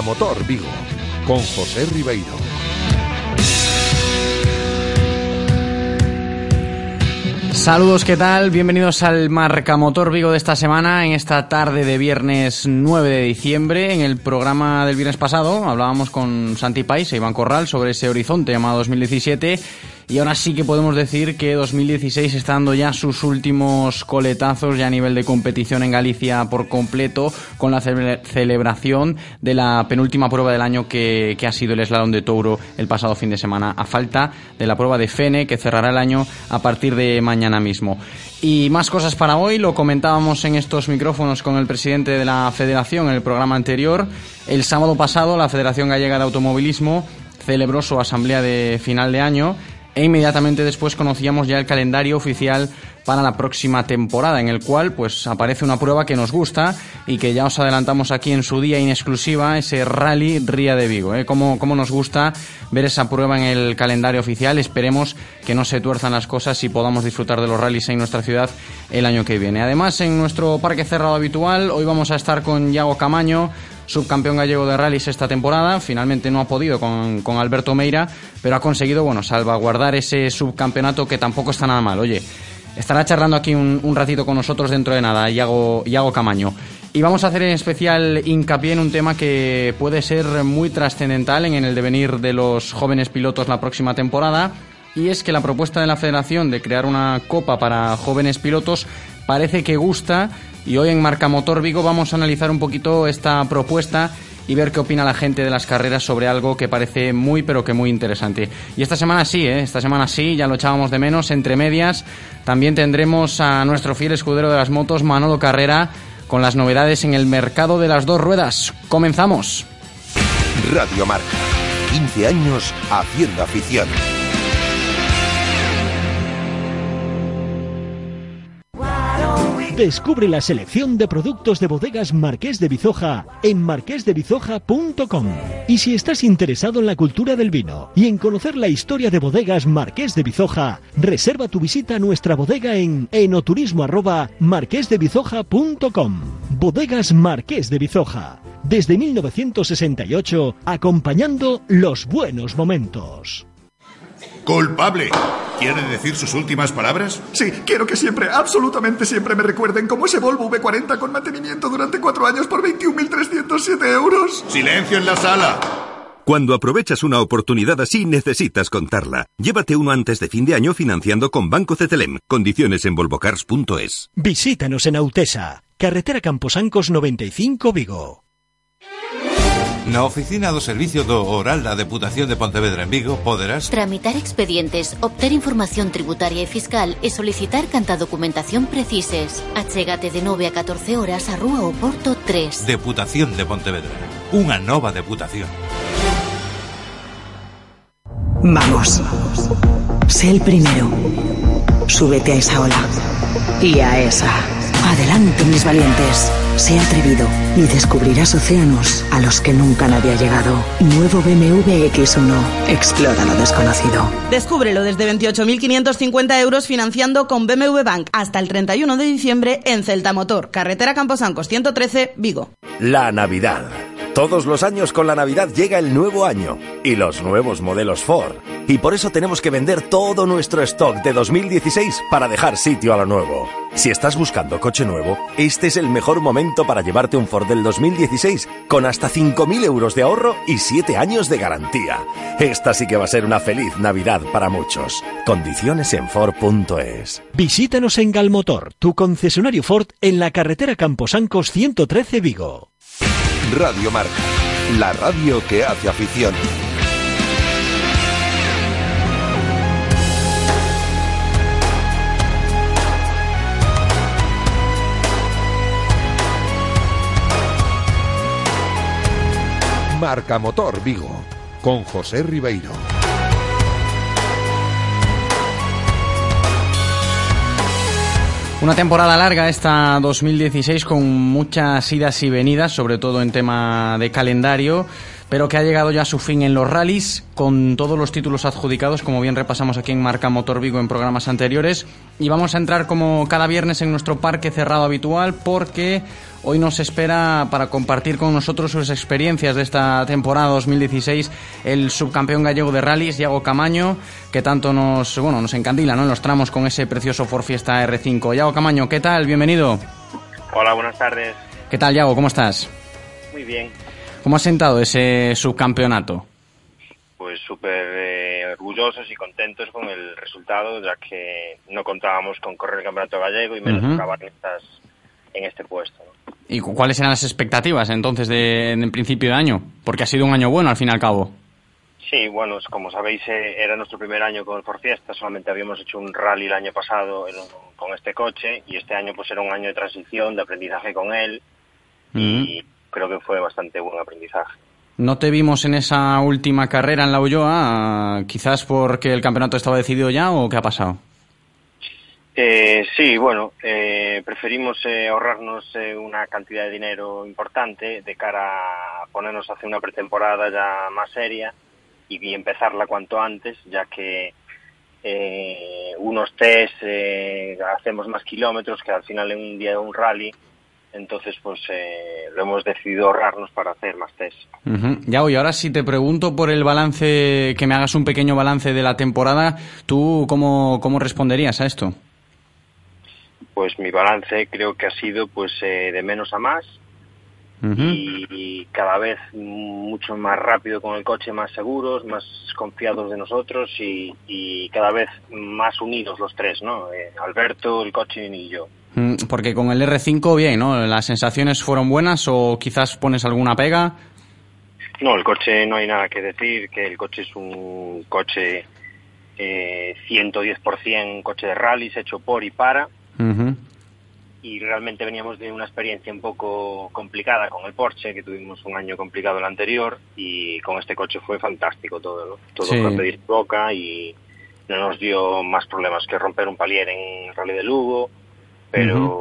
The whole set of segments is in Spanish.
Marca Motor Vigo con José Ribeiro. Saludos, ¿qué tal? Bienvenidos al Marca Motor Vigo de esta semana, en esta tarde de viernes 9 de diciembre. En el programa del viernes pasado hablábamos con Santi Pais e Iván Corral sobre ese horizonte llamado 2017 y ahora sí que podemos decir que 2016 está dando ya sus últimos coletazos ya a nivel de competición en Galicia por completo con la celebración de la penúltima prueba del año que, ha sido el Slalom de Touro el pasado fin de semana, a falta de la prueba de Fene que cerrará el año a partir de mañana mismo. Y más cosas para hoy, lo comentábamos en estos micrófonos con el presidente de la federación en el programa anterior. El sábado pasado la Federación Gallega de Automovilismo celebró su asamblea de final de año e inmediatamente después conocíamos ya el calendario oficial para la próxima temporada, en el cual pues aparece una prueba que nos gusta y que ya os adelantamos aquí en su día en exclusiva, ese Rally Ría de Vigo. ¿eh? Cómo, nos gusta ver esa prueba en el calendario oficial. Esperemos que no se tuerzan las cosas y podamos disfrutar de los rallies en nuestra ciudad el año que viene. Además, en nuestro parque cerrado habitual, hoy vamos a estar con Yago Camaño, subcampeón gallego de rallies esta temporada. Finalmente no ha podido con, con, Alberto Meira, pero ha conseguido, bueno, salvaguardar ese subcampeonato que tampoco está nada mal. Oye, estará charlando aquí un, ratito con nosotros dentro de nada, Iago, Iago Camaño. Y vamos a hacer en especial hincapié en un tema que puede ser muy trascendental en el devenir de los jóvenes pilotos la próxima temporada. Y es que la propuesta de la federación de crear una copa para jóvenes pilotos parece que gusta y hoy en Marca Motor Vigo vamos a analizar un poquito esta propuesta y ver qué opina la gente de las carreras sobre algo que parece muy pero que muy interesante. Y esta semana sí, ¿eh? esta semana sí, ya lo echábamos de menos, entre medias también tendremos a nuestro fiel escudero de las motos, Manolo Carrera, con las novedades en el mercado de las dos ruedas. Comenzamos. Radio Marca, 15 años haciendo afición. Descubre la selección de productos de bodegas Marqués de Bizoja en marquesdebizoja.com. Y si estás interesado en la cultura del vino y en conocer la historia de bodegas Marqués de Bizoja, reserva tu visita a nuestra bodega en enoturismo Bodegas Marqués de Bizoja. Desde 1968, acompañando los buenos momentos. Culpable. ¿Quiere decir sus últimas palabras? Sí, quiero que siempre, absolutamente siempre me recuerden como ese Volvo V40 con mantenimiento durante cuatro años por 21.307 euros. Silencio en la sala. Cuando aprovechas una oportunidad así, necesitas contarla. Llévate uno antes de fin de año financiando con Banco CTLM. Condiciones en volvocars.es. Visítanos en Autesa, carretera Camposancos 95 Vigo. Na oficina do Servicio do Oral da Deputación de Pontevedra en Vigo poderás tramitar expedientes, obter información tributaria e fiscal e solicitar canta documentación precises. Achégate de 9 a 14 horas a Rúa Oporto 3. Deputación de Pontevedra. Unha nova deputación. Vamos. Sé el primero. Súbete a esa ola. Y a esa. Adelante, mis valientes. Sé atrevido y descubrirás océanos a los que nunca nadie ha llegado. Nuevo BMW X1. Explora lo desconocido. Descúbrelo desde 28.550 euros financiando con BMW Bank hasta el 31 de diciembre en Celta Motor, carretera Camposancos 113, Vigo. La Navidad Todos los años con la Navidad llega el nuevo año y los nuevos modelos Ford. Y por eso tenemos que vender todo nuestro stock de 2016 para dejar sitio a lo nuevo. Si estás buscando coche nuevo, este es el mejor momento para llevarte un Ford del 2016 con hasta 5.000 euros de ahorro y 7 años de garantía. Esta sí que va a ser una feliz Navidad para muchos. Condiciones en Ford.es. Visítanos en Galmotor, tu concesionario Ford en la carretera Camposancos 113 Vigo. Radio Marca, la radio que hace afición. Marca Motor Vigo, con José Ribeiro. Una temporada larga esta 2016 con muchas idas y venidas, sobre todo en tema de calendario, pero que ha llegado ya a su fin en los rallies, con todos los títulos adjudicados, como bien repasamos aquí en Marca Motor Vigo en programas anteriores. Y vamos a entrar como cada viernes en nuestro parque cerrado habitual, porque hoy nos espera para compartir con nosotros sus experiencias de esta temporada 2016 el subcampeón gallego de rallies, Iago Camaño, que tanto nos, bueno, nos encandila ¿no? en los tramos con ese precioso Ford Fiesta R5. Iago Camaño, ¿qué tal? Bienvenido. Hola, buenas tardes. ¿Qué tal, Iago? ¿Cómo estás? Muy bien. ¿Cómo ha sentado ese subcampeonato? Pues súper eh, orgullosos y contentos con el resultado, ya que no contábamos con correr el campeonato gallego y menos Ujú. acabar en, estas, en este puesto. ¿no? ¿Y cu- cuáles eran las expectativas entonces de, en principio de año? Porque ha sido un año bueno al fin y al cabo. Sí, bueno, como sabéis, eh, era nuestro primer año con el Ford Fiesta, solamente habíamos hecho un rally el año pasado en con este coche y este año pues era un año de transición, de aprendizaje con él y creo que fue bastante buen aprendizaje. No te vimos en esa última carrera en la Ulloa, quizás porque el campeonato estaba decidido ya o qué ha pasado. Eh, sí, bueno, eh, preferimos eh, ahorrarnos eh, una cantidad de dinero importante de cara a ponernos a hacer una pretemporada ya más seria y, y empezarla cuanto antes, ya que eh, unos test eh, hacemos más kilómetros que al final en un día de un rally, entonces pues eh, lo hemos decidido ahorrarnos para hacer más test. Ujú. Ya, y ahora si te pregunto por el balance, que me hagas un pequeño balance de la temporada, ¿tú cómo, cómo responderías a esto? Pues mi balance creo que ha sido pues eh, de menos a más y cada vez mucho más rápido con el coche, más seguros, más confiados de nosotros y, y cada vez más unidos los tres, ¿no? Eh, Alberto, el coche y yo. Mm, Porque con el R5, bien, ¿no? ¿Las sensaciones fueron buenas o quizás pones alguna pega? No, el coche no hay nada que decir, que el coche es un coche eh, 110% coche de rallies hecho por y para y realmente veníamos de una experiencia un poco complicada con el Porsche, que tuvimos un año complicado el anterior, y con este coche fue fantástico todo, ¿no? Todo Sí. pedir boca y no nos dio más problemas que romper un palier en Rally de Lugo, pero,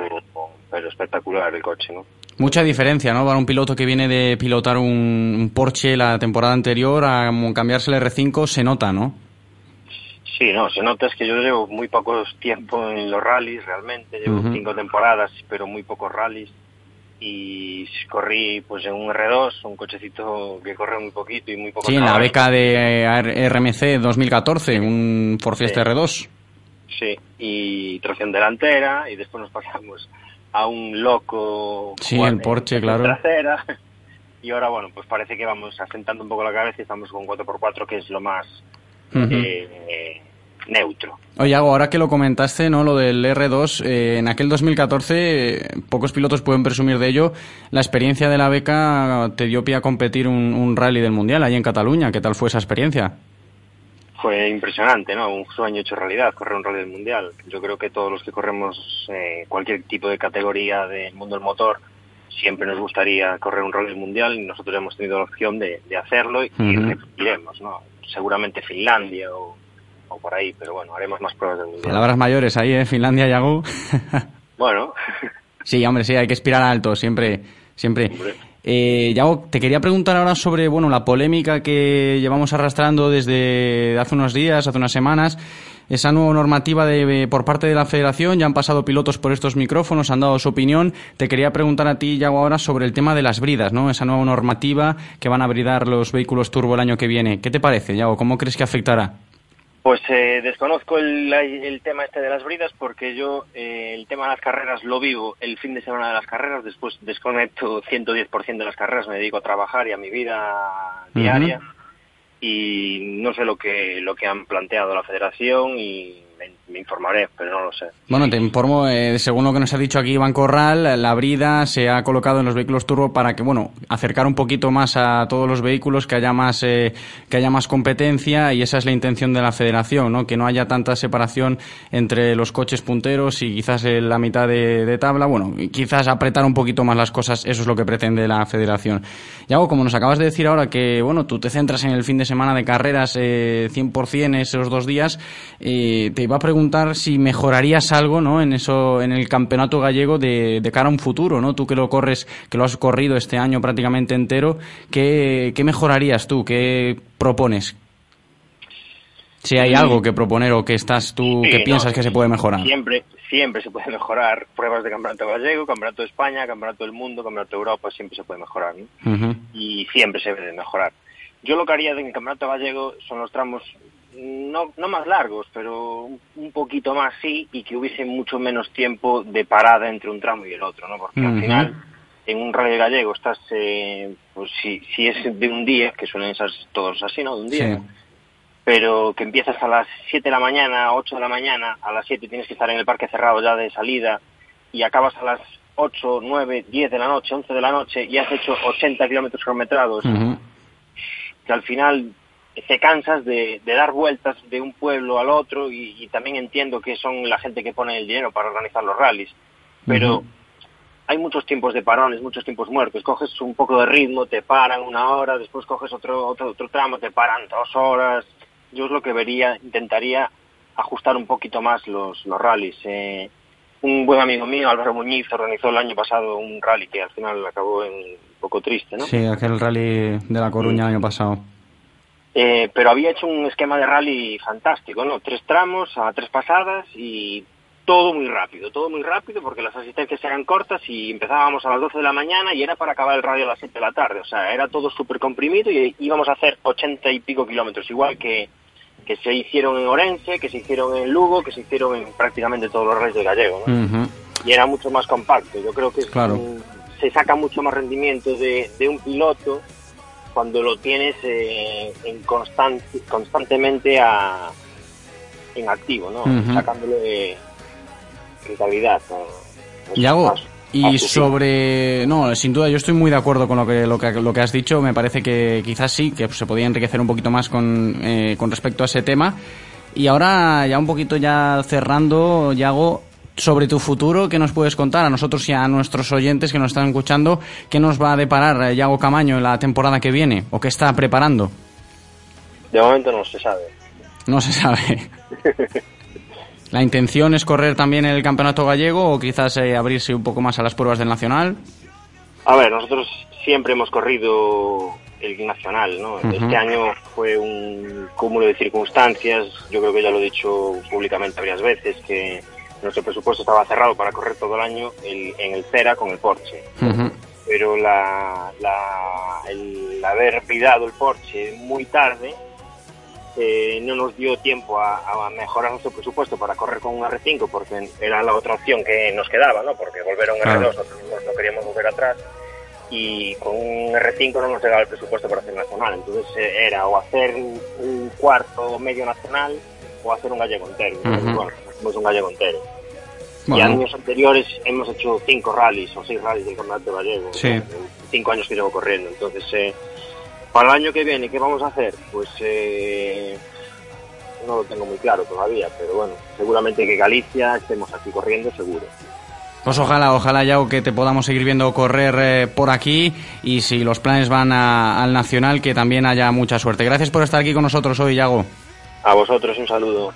pero espectacular el coche, ¿no? Mucha diferencia, ¿no? Para un piloto que viene de pilotar un, Porsche la temporada anterior a cambiarse el R5 se nota, ¿no? Sí, no, se nota es que yo llevo muy poco tiempo en los rallies realmente, llevo cinco temporadas, pero muy pocos rallies y corrí pues en un R2, un cochecito que corre muy poquito y muy poco Sí, en la beca de RMC 2014, un Ford Fiesta Sí. R2. Sí, y tracción delantera y después nos pasamos a un loco Sí, Juan, el Porsche, claro. trasera y ahora bueno, pues parece que vamos asentando un poco la cabeza y estamos con 4x4 que es lo más eh, neutro. Oye, Ago, ahora que lo comentaste, ¿no? Lo del R2, eh, en aquel 2014, eh, pocos pilotos pueden presumir de ello. La experiencia de la beca te dio pie a competir un, un rally del Mundial ahí en Cataluña. ¿Qué tal fue esa experiencia? Fue impresionante, ¿no? Un sueño hecho realidad, correr un rally del mundial. Yo creo que todos los que corremos eh, cualquier tipo de categoría del mundo del motor, siempre nos gustaría correr un rally del mundial y nosotros hemos tenido la opción de, de hacerlo y Ujú. repetiremos, ¿no? Seguramente Finlandia o, o por ahí, pero bueno, haremos más pruebas del mundial. Palabras mayores ahí, ¿eh? Finlandia y. Bueno, Sí, hombre, sí, hay que aspirar alto, siempre, siempre. Eh, Yago, te quería preguntar ahora sobre, bueno, la polémica que llevamos arrastrando desde hace unos días, hace unas semanas, esa nueva normativa de, por parte de la Federación. Ya han pasado pilotos por estos micrófonos, han dado su opinión. Te quería preguntar a ti, Yago, ahora sobre el tema de las bridas, ¿no? Esa nueva normativa que van a bridar los vehículos turbo el año que viene. ¿Qué te parece, Yago? ¿Cómo crees que afectará? Pues eh, desconozco el, tema este de las bridas porque yo eh, el tema de las carreras lo vivo el fin de semana de las carreras, después desconecto 110% de las carreras, me dedico a trabajar y a mi vida diaria y no sé lo que lo que han planteado la federación y me, informaré, pero no lo sé. Bueno, te informo, eh, según lo que nos ha dicho aquí Iván Corral, la brida se ha colocado en los vehículos turbo para que, bueno, acercar un poquito más a todos los vehículos, que haya más, eh, que haya más competencia y esa es la intención de la federación, ¿no? Que no haya tanta separación entre los coches punteros y quizás en la mitad de, tabla, bueno, quizás apretar un poquito más las cosas, eso es lo que pretende la federación. Y algo, como nos acabas de decir ahora que, bueno, tú te centras en el fin de semana de carreras eh, 100% esos dos días, eh, te iba a preguntar si mejorarías algo, ¿no? En eso, en el campeonato gallego de, cara a un futuro, ¿no? Tú que lo corres, que lo has corrido este año prácticamente entero, ¿qué, mejorarías tú? ¿Qué propones? Si hay algo que proponer o que estás tú, que piensas que se puede mejorar. Siempre, siempre se puede mejorar. Pruebas de campeonato gallego, campeonato de España, campeonato del mundo, campeonato de Europa, siempre se puede mejorar, ¿no? Y siempre se debe mejorar. Yo lo que haría en el campeonato gallego son los tramos no, no más largos, pero un poquito más sí, y que hubiese mucho menos tiempo de parada entre un tramo y el otro, ¿no? Porque al final, en un rally gallego estás, eh, pues si, si es de un día, que suelen ser todos así, ¿no? De un día. Pero que empiezas a las 7 de la mañana, 8 de la mañana, a las 7 tienes que estar en el parque cerrado ya de salida, y acabas a las 8, 9, 10 de la noche, 11 de la noche, y has hecho 80 kilómetros kilometrados, que al final te cansas de, dar vueltas de un pueblo al otro y, también entiendo que son la gente que pone el dinero para organizar los rallies, pero hay muchos tiempos de parones, muchos tiempos muertos. Coges un poco de ritmo, te paran una hora, después coges otro, otro, otro tramo, te paran dos horas. Yo es lo que vería, intentaría ajustar un poquito más los, los rallies. Eh, un buen amigo mío, Álvaro Muñiz, organizó el año pasado un rally que al final acabó en un poco triste, ¿no? Sí, aquel rally de La Coruña el año pasado. Eh, pero había hecho un esquema de rally fantástico, ¿no? Tres tramos a tres pasadas y todo muy rápido, todo muy rápido porque las asistencias eran cortas y empezábamos a las 12 de la mañana y era para acabar el rally a las 7 de la tarde, o sea, era todo súper comprimido y íbamos a hacer 80 y pico kilómetros, igual que, que se hicieron en Orense, que se hicieron en Lugo, que se hicieron en prácticamente todos los reyes de Gallego, ¿no? Y era mucho más compacto, yo creo que se saca mucho más rendimiento de, de un piloto cuando lo tienes eh, en constante, constantemente a, en activo, ¿no? Sacándole rentabilidad. Y hago, y sobre no sin duda yo estoy muy de acuerdo con lo que lo que, lo que has dicho me parece que quizás sí que se podía enriquecer un poquito más con, eh, con respecto a ese tema y ahora ya un poquito ya cerrando Yago sobre tu futuro, ¿qué nos puedes contar a nosotros y a nuestros oyentes que nos están escuchando? ¿Qué nos va a deparar eh, Yago Camaño en la temporada que viene o qué está preparando? De momento no se sabe. No se sabe. ¿La intención es correr también el campeonato gallego o quizás eh, abrirse un poco más a las pruebas del nacional? A ver, nosotros siempre hemos corrido el nacional, ¿no? Este año fue un cúmulo de circunstancias, yo creo que ya lo he dicho públicamente varias veces, que nuestro presupuesto estaba cerrado para correr todo el año en el CERA con el Porsche. Pero la, el haber pidado el Porsche muy tarde eh, no nos dio tiempo a, mejorar nuestro presupuesto para correr con un R5 porque era la otra opción que nos quedaba, ¿no? Porque volver a un R2 no, queríamos volver atrás y con un R5 no nos llegaba el presupuesto para hacer nacional. Entonces eh, era o hacer un cuarto medio nacional o hacer un gallego entero. hicimos un gallego entero. Y años anteriores hemos hecho cinco rallies o seis rallies del campeonato gallego. Sí. Cinco años que llevo corriendo. Entonces, eh, para el año que viene, ¿qué vamos a hacer? Pues eh, no lo tengo muy claro todavía, pero bueno, seguramente que Galicia estemos aquí corriendo, seguro. Pues ojalá, ojalá, Yago, que te podamos seguir viendo correr eh, por aquí y si los planes van al Nacional, que también haya mucha suerte. Gracias por estar aquí con nosotros hoy, Yago. A vosotros un saludo.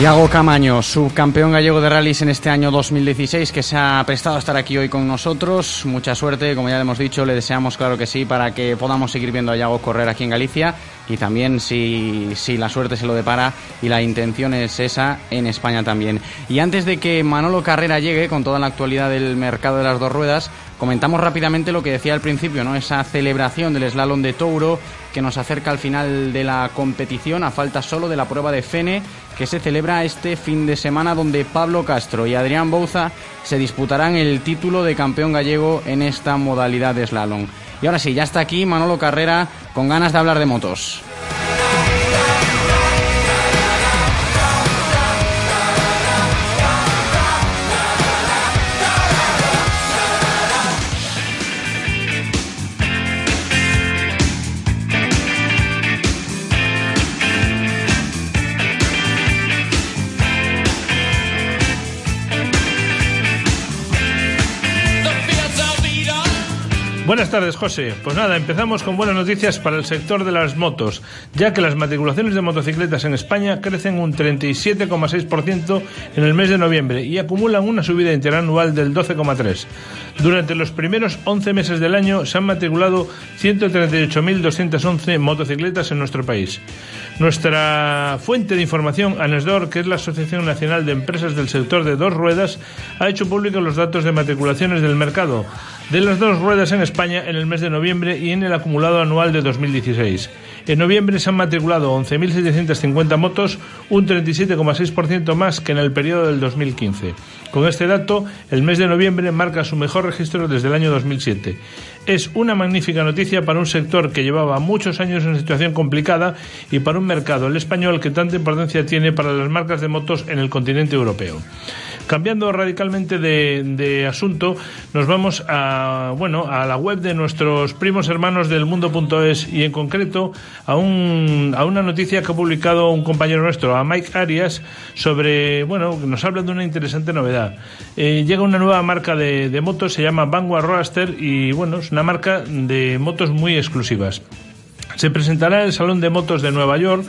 Iago Camaño, subcampeón gallego de rallies en este año 2016, que se ha prestado a estar aquí hoy con nosotros. Mucha suerte, como ya le hemos dicho, le deseamos, claro que sí, para que podamos seguir viendo a Iago correr aquí en Galicia y también, si, si la suerte se lo depara y la intención es esa, en España también. Y antes de que Manolo Carrera llegue con toda la actualidad del mercado de las dos ruedas, comentamos rápidamente lo que decía al principio, ¿no? Esa celebración del slalom de Touro que nos acerca al final de la competición a falta solo de la prueba de Fene que se celebra este fin de semana donde Pablo Castro y Adrián Bouza se disputarán el título de campeón gallego en esta modalidad de slalom. Y ahora sí, ya está aquí Manolo Carrera con ganas de hablar de motos. much. Buenas tardes, José. Pues nada, empezamos con buenas noticias para el sector de las motos, ya que las matriculaciones de motocicletas en España crecen un 37,6% en el mes de noviembre y acumulan una subida interanual del 12,3%. Durante los primeros 11 meses del año se han matriculado 138.211 motocicletas en nuestro país. Nuestra fuente de información, ANESDOR, que es la Asociación Nacional de Empresas del Sector de Dos Ruedas, ha hecho públicos los datos de matriculaciones del mercado de las dos ruedas en España en el mes de noviembre y en el acumulado anual de 2016. En noviembre se han matriculado 11.750 motos, un 37,6% más que en el periodo del 2015. Con este dato, el mes de noviembre marca su mejor registro desde el año 2007. Es una magnífica noticia para un sector que llevaba muchos años en situación complicada y para un mercado, el español, que tanta importancia tiene para las marcas de motos en el continente europeo. Cambiando radicalmente de, asunto, nos vamos a, bueno, a la web de nuestros primos hermanos del mundo.es y en concreto a, un, a una noticia que ha publicado un compañero nuestro, a Mike Arias, sobre, bueno, nos habla de una interesante novedad. Eh, llega una nueva marca de, motos, se llama Vanguard Roadster y, bueno, es una marca de motos muy exclusivas. Se presentará en el Salón de Motos de Nueva York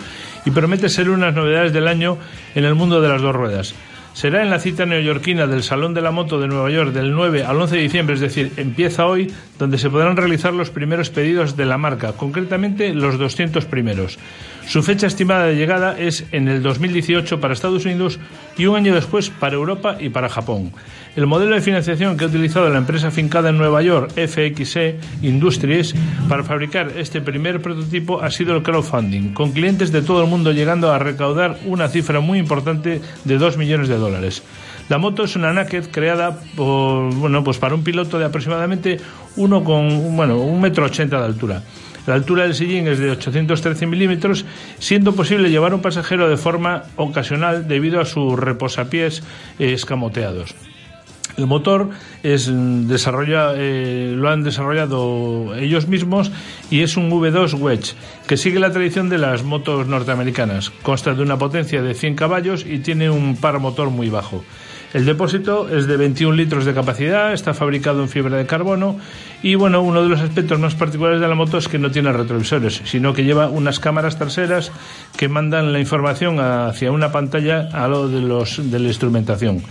y promete ser unas novedades del año en el mundo de las dos ruedas será en la cita neoyorquina del Salón de la Moto de Nueva York del 9 al 11 de diciembre, es decir, empieza hoy, donde se podrán realizar los primeros pedidos de la marca, concretamente los 200 primeros. Su fecha estimada de llegada es en el 2018 para Estados Unidos y un año después para Europa y para Japón. El modelo de financiación que ha utilizado la empresa fincada en Nueva York, FXE Industries, para fabricar este primer prototipo ha sido el crowdfunding, con clientes de todo el mundo llegando a recaudar una cifra muy importante de 2 millones de dólares. La moto es una Naked creada por, bueno, pues para un piloto de aproximadamente uno con, bueno, un metro ochenta de altura. La altura del sillín es de 813 milímetros, siendo posible llevar un pasajero de forma ocasional debido a sus reposapiés escamoteados. El motor es mm, desarrolla, eh, lo han desarrollado ellos mismos y es un V2 Wedge que sigue la tradición de las motos norteamericanas. Consta de una potencia de 100 caballos y tiene un par motor muy bajo. El depósito es de 21 litros de capacidad, está fabricado en fibra de carbono y bueno, uno de los aspectos más particulares de la moto es que no tiene retrovisores, sino que lleva unas cámaras traseras que mandan la información hacia una pantalla a lo de, los, de la instrumentación.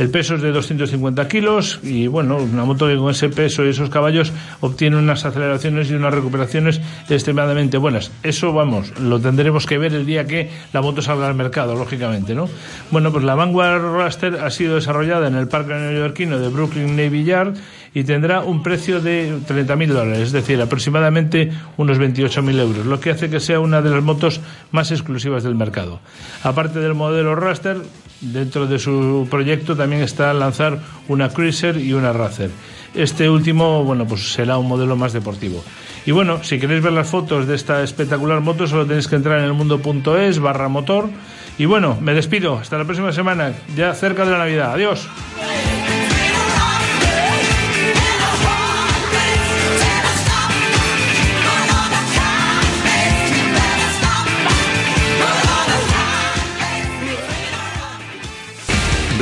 El peso es de 250 kilos y bueno, una moto que con ese peso y esos caballos obtiene unas aceleraciones y unas recuperaciones extremadamente buenas. Eso, vamos, lo tendremos que ver el día que la moto salga al mercado, lógicamente, ¿no? Bueno, pues la Vanguard Raster ha sido desarrollada en el parque neoyorquino de Brooklyn Navy Yard y tendrá un precio de 30.000 dólares, es decir, aproximadamente unos 28.000 euros, lo que hace que sea una de las motos más exclusivas del mercado. Aparte del modelo Raster, dentro de su proyecto también está lanzar una Cruiser y una Racer. Este último, bueno, pues será un modelo más deportivo. Y bueno, si queréis ver las fotos de esta espectacular moto, solo tenéis que entrar en el mundo.es barra motor. Y bueno, me despido. Hasta la próxima semana, ya cerca de la Navidad. Adiós.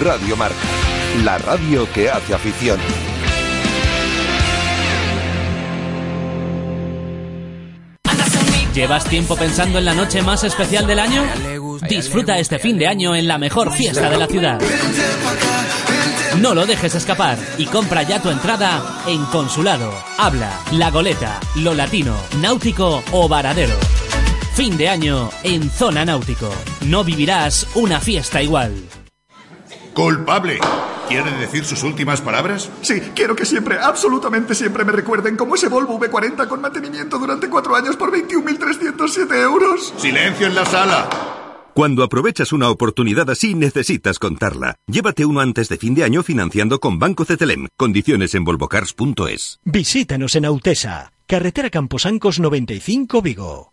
Radio Marca, la radio que hace afición. ¿Llevas tiempo pensando en la noche más especial del año? Disfruta este fin de año en la mejor fiesta de la ciudad. No lo dejes escapar y compra ya tu entrada en Consulado, Habla, La Goleta, Lo Latino, Náutico o Varadero. Fin de año en Zona Náutico. No vivirás una fiesta igual. Culpable. ¿Quiere decir sus últimas palabras? Sí, quiero que siempre, absolutamente siempre me recuerden como ese Volvo V40 con mantenimiento durante cuatro años por 21.307 euros. Silencio en la sala. Cuando aprovechas una oportunidad así, necesitas contarla. Llévate uno antes de fin de año financiando con Banco Cetelem. Condiciones en volvocars.es. Visítanos en Autesa, carretera Camposancos 95 Vigo.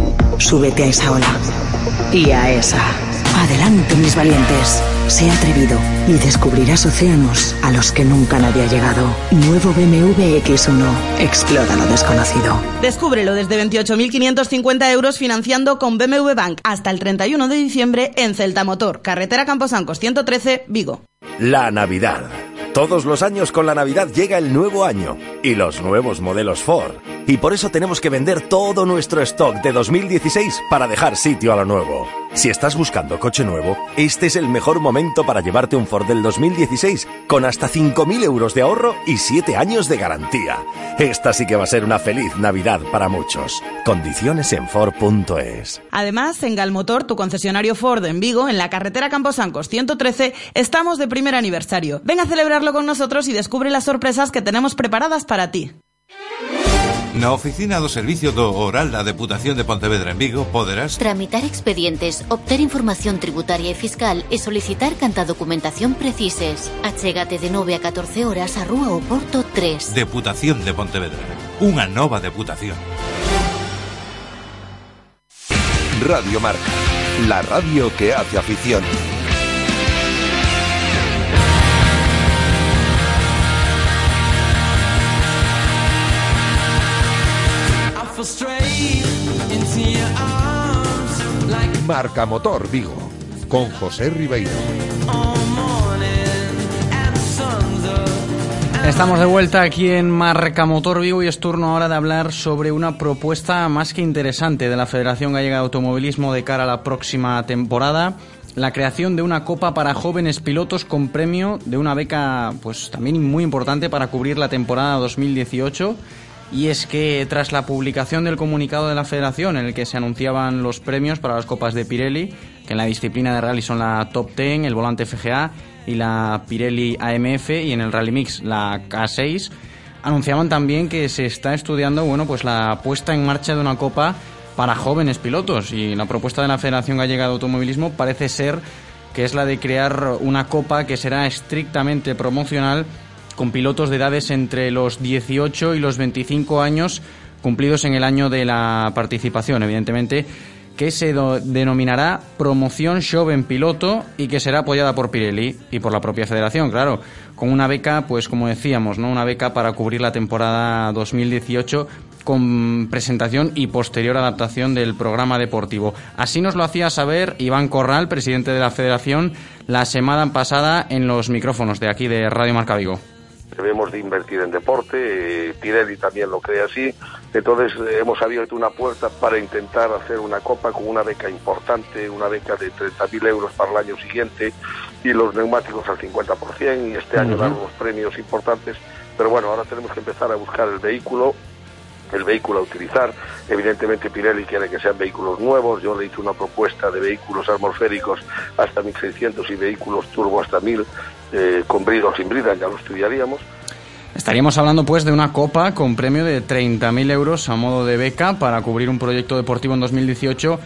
Súbete a esa ola. Y a esa. Adelante, mis valientes. Sé atrevido y descubrirás océanos a los que nunca nadie ha llegado. Nuevo BMW X1. Explora lo desconocido. Descúbrelo desde 28.550 euros financiando con BMW Bank hasta el 31 de diciembre en Celta Motor, carretera Camposancos 113, Vigo. La Navidad. Todos los años con la Navidad llega el nuevo año y los nuevos modelos Ford. Y por eso tenemos que vender todo nuestro stock de 2016 para dejar sitio a lo nuevo. Si estás buscando coche nuevo, este es el mejor momento para llevarte un Ford del 2016 con hasta 5.000 euros de ahorro y 7 años de garantía. Esta sí que va a ser una feliz Navidad para muchos. Condiciones en Ford.es. Además, en Galmotor, tu concesionario Ford en Vigo, en la carretera Camposancos 113, estamos de primer aniversario. Ven a celebrarlo con nosotros y descubre las sorpresas que tenemos preparadas para ti. Na oficina do Servicio do Oral da Deputación de Pontevedra en Vigo poderás Tramitar expedientes, obter información tributaria e fiscal e solicitar canta documentación precises. Achégate de 9 a 14 horas a Rúa Oporto 3. Deputación de Pontevedra. Unha nova deputación. Radio Marca, la radio que hace afición. Marca Motor Vigo, con José Ribeiro. Estamos de vuelta aquí en Marca Motor Vigo y es turno ahora de hablar sobre una propuesta más que interesante de la Federación Gallega de Automovilismo de cara a la próxima temporada. La creación de una copa para jóvenes pilotos con premio de una beca, pues también muy importante para cubrir la temporada 2018 y es que tras la publicación del comunicado de la federación en el que se anunciaban los premios para las copas de Pirelli, que en la disciplina de rally son la Top 10, el volante FGA y la Pirelli AMF y en el Rally Mix la K6, anunciaban también que se está estudiando, bueno, pues la puesta en marcha de una copa para jóvenes pilotos. Y la propuesta de la Federación Gallega de Automovilismo parece ser que es la de crear una copa que será estrictamente promocional con pilotos de edades entre los 18 y los 25 años cumplidos en el año de la participación, evidentemente, que se denominará Promoción Joven Piloto y que será apoyada por Pirelli y por la propia federación, claro, con una beca, pues como decíamos, ¿no? Una beca para cubrir la temporada 2018 con presentación y posterior adaptación del programa deportivo. Así nos lo hacía saber Iván Corral, presidente de la federación, la semana pasada en los micrófonos de aquí de Radio Marca Vigo debemos de invertir en deporte, eh, Pirelli también lo cree así, entonces eh, hemos abierto una puerta para intentar hacer una copa con una beca importante, una beca de 30.000 euros para el año siguiente y los neumáticos al 50% y este año dar unos premios importantes, pero bueno, ahora tenemos que empezar a buscar el vehículo el vehículo a utilizar. Evidentemente Pirelli quiere que sean vehículos nuevos. Yo le hice una propuesta de vehículos atmosféricos hasta 1600 y vehículos turbo hasta 1000 eh, con brida o sin brida, ya lo estudiaríamos. Estaríamos hablando pues de una copa con premio de 30.000 euros a modo de beca para cubrir un proyecto deportivo en 2018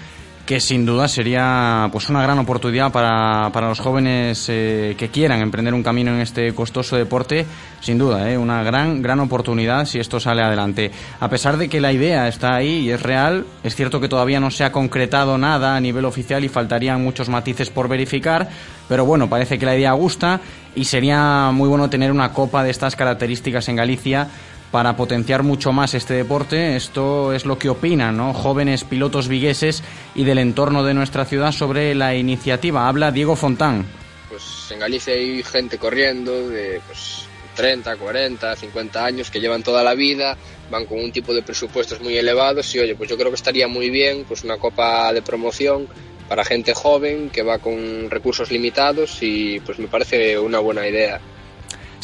que sin duda sería pues una gran oportunidad para, para los jóvenes eh, que quieran emprender un camino en este costoso deporte, sin duda, ¿eh? una gran, gran oportunidad si esto sale adelante. A pesar de que la idea está ahí y es real, es cierto que todavía no se ha concretado nada a nivel oficial y faltarían muchos matices por verificar, pero bueno, parece que la idea gusta y sería muy bueno tener una copa de estas características en Galicia para potenciar mucho más este deporte. Esto es lo que opinan ¿no? jóvenes pilotos vigueses y del entorno de nuestra ciudad sobre la iniciativa. Habla Diego Fontán. Pues en Galicia hay gente corriendo de pues, 30, 40, 50 años que llevan toda la vida, van con un tipo de presupuestos muy elevados y oye, pues yo creo que estaría muy bien pues una copa de promoción para gente joven que va con recursos limitados y pues me parece una buena idea.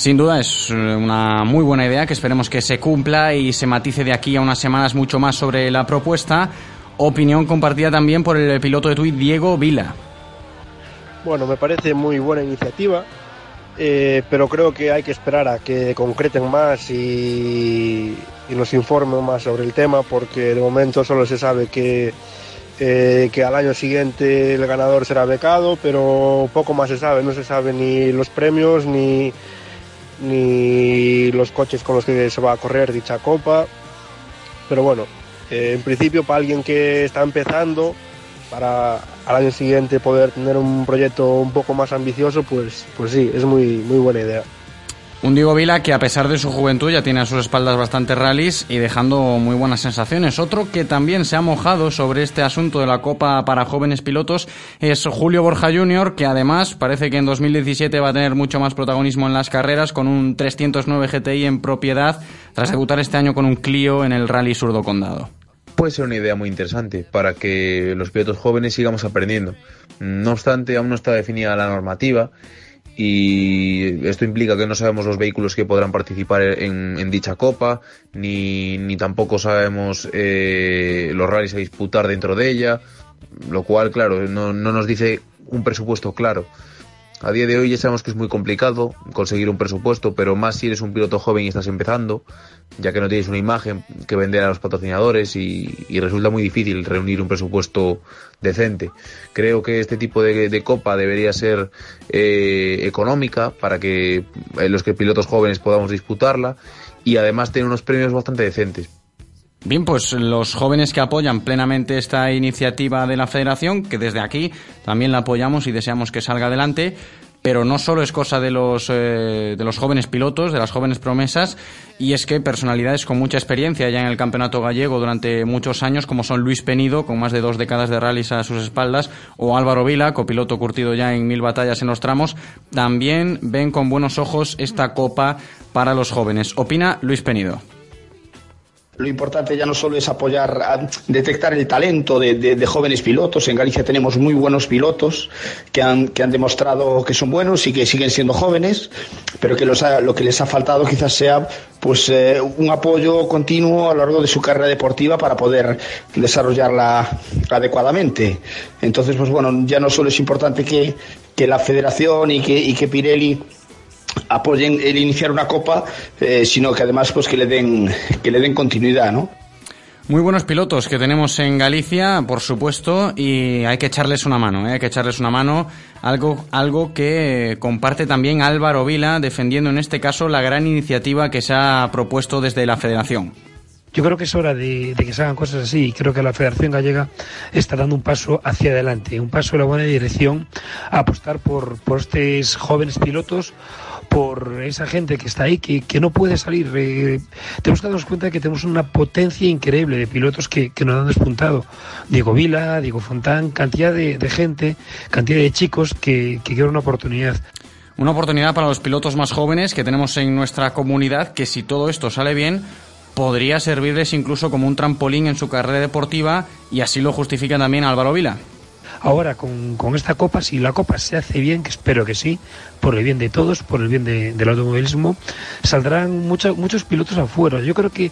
Sin duda es eh, una muy buena idea que esperemos que se cumpla y se matice de aquí a unas semanas mucho más sobre la propuesta. Opinión compartida también por el piloto de Twitter Diego Vila. Bueno, me parece muy buena iniciativa, eh, pero creo que hay que esperar a que concreten más y, nos informen más sobre el tema, porque de momento solo se sabe que, eh, que al año siguiente el ganador será becado, pero poco más se sabe, no se sabe ni los premios ni ni los coches con los que se va a correr dicha copa. Pero bueno, eh, en principio para alguien que está empezando, para al año siguiente poder tener un proyecto un poco más ambicioso, pues, pues sí, es muy, muy buena idea. Un Diego Vila que a pesar de su juventud ya tiene a sus espaldas bastantes rallies y dejando muy buenas sensaciones. Otro que también se ha mojado sobre este asunto de la Copa para jóvenes pilotos es Julio Borja Jr., que además parece que en 2017 va a tener mucho más protagonismo en las carreras con un 309 GTI en propiedad tras debutar este año con un Clio en el Rally Surdo Condado puede ser una idea muy interesante para que los pilotos jóvenes sigamos aprendiendo. No obstante, aún no está definida la normativa y esto implica que no sabemos los vehículos que podrán participar en, dicha copa, ni, ni tampoco sabemos eh, los rallies a disputar dentro de ella, lo cual, claro, no, no nos dice un presupuesto claro. A día de hoy ya sabemos que es muy complicado conseguir un presupuesto, pero más si eres un piloto joven y estás empezando, ya que no tienes una imagen que vender a los patrocinadores y, resulta muy difícil reunir un presupuesto decente. Creo que este tipo de, copa debería ser eh, económica para que eh, los que pilotos jóvenes podamos disputarla y además tener unos premios bastante decentes. Bien, pues los jóvenes que apoyan plenamente esta iniciativa de la federación, que desde aquí también la apoyamos y deseamos que salga adelante, pero no solo es cosa de los, eh, de los jóvenes pilotos, de las jóvenes promesas, y es que personalidades con mucha experiencia ya en el campeonato gallego durante muchos años, como son Luis Penido, con más de dos décadas de rallies a sus espaldas, o Álvaro Vila, copiloto curtido ya en mil batallas en los tramos, también ven con buenos ojos esta copa para los jóvenes. Opina Luis Penido lo importante ya no solo es apoyar, detectar el talento de, jóvenes pilotos. En Galicia tenemos muy buenos pilotos que han, que han demostrado que son buenos y que siguen siendo jóvenes, pero que lo que les ha faltado quizás sea pues eh, un apoyo continuo a lo largo de su carrera deportiva para poder desarrollarla adecuadamente. Entonces, pues bueno, ya no solo es importante que, que la federación y que, y que Pirelli apoyen el iniciar una copa, eh, sino que además pues que le den que le den continuidad, ¿no? Muy buenos pilotos que tenemos en Galicia, por supuesto, y hay que echarles una mano, ¿eh? hay que echarles una mano. Algo, algo que comparte también Álvaro Vila, defendiendo en este caso la gran iniciativa que se ha propuesto desde la Federación. Yo creo que es hora de, que se hagan cosas así y creo que la Federación Gallega está dando un paso hacia adelante, un paso en la buena dirección a apostar por, por estos jóvenes pilotos por esa gente que está ahí, que, que no puede salir. Eh, tenemos que darnos cuenta de que tenemos una potencia increíble de pilotos que, que nos han despuntado. Diego Vila, Diego Fontán, cantidad de, gente, cantidad de chicos que, que quieren una oportunidad. Una oportunidad para los pilotos más jóvenes que tenemos en nuestra comunidad, que si todo esto sale bien, podría servirles incluso como un trampolín en su carrera deportiva y así lo justifica también Álvaro Vila. Ahora, con, con, esta copa, si la copa se hace bien, que espero que sí, por el bien de todos, por el bien del automovilismo, saldrán muchos muchos pilotos afuera. Yo creo que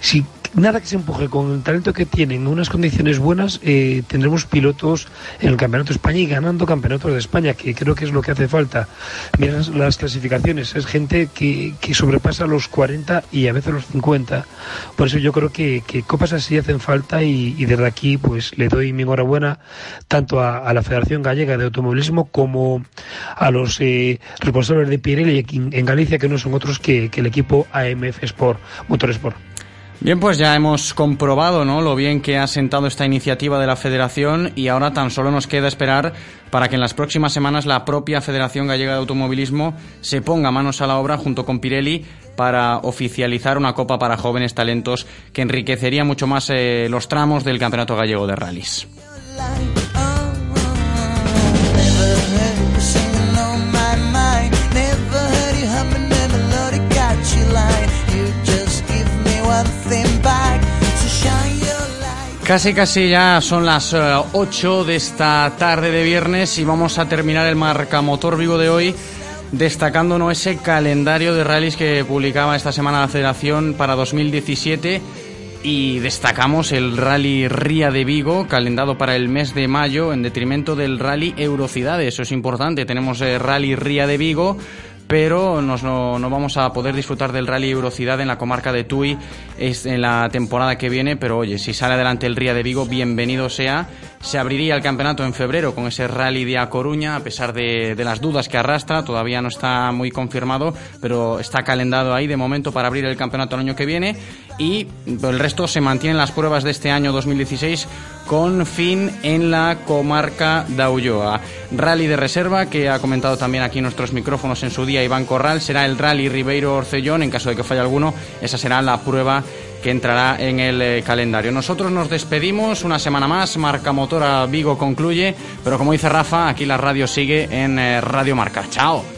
si nada que se empuje con el talento que tienen, en unas condiciones buenas, eh, tendremos pilotos en el Campeonato de España y ganando campeonatos de España, que creo que es lo que hace falta. Mira las clasificaciones, es gente que, que sobrepasa los 40 y a veces los 50. Por eso yo creo que, que copas así hacen falta y, desde aquí pues le doy mi enhorabuena tanto a, la Federación Gallega de Automovilismo como a los eh, responsables de Pirelli en, en, Galicia, que no son otros que, el equipo AMF Sport, Motorsport. Bien, pues ya hemos comprobado ¿no? lo bien que ha sentado esta iniciativa de la Federación y ahora tan solo nos queda esperar para que en las próximas semanas la propia Federación Gallega de Automovilismo se ponga manos a la obra junto con Pirelli para oficializar una copa para jóvenes talentos que enriquecería mucho más eh, los tramos del Campeonato Gallego de Rallys. Casi casi ya son las 8 de esta tarde de viernes y vamos a terminar el marcamotor vivo de hoy destacándonos ese calendario de rallies que publicaba esta semana la Federación para 2017 y destacamos el Rally Ría de Vigo, calendado para el mes de mayo, en detrimento del Rally Eurocidades. Eso es importante. Tenemos el Rally Ría de Vigo, pero nos, no, no, vamos a poder disfrutar del Rally Eurocidad en la comarca de Tui en la temporada que viene, pero oye, si sale adelante el Ría de Vigo, bienvenido sea. Se abriría el campeonato en febrero con ese Rally de A Coruña, a pesar de, las dudas que arrastra, todavía no está muy confirmado, pero está calendado ahí de momento para abrir el campeonato el año que viene. Y el resto se mantienen las pruebas de este año 2016 con fin en la comarca de Ulloa. Rally de reserva que ha comentado también aquí nuestros micrófonos en su día Iván Corral. Será el Rally Ribeiro Orcellón en caso de que falle alguno esa será la prueba que entrará en el eh, calendario. Nosotros nos despedimos una semana más, Marca Motora Vigo concluye, pero como dice Rafa, aquí la radio sigue en eh, Radio Marca. Chao.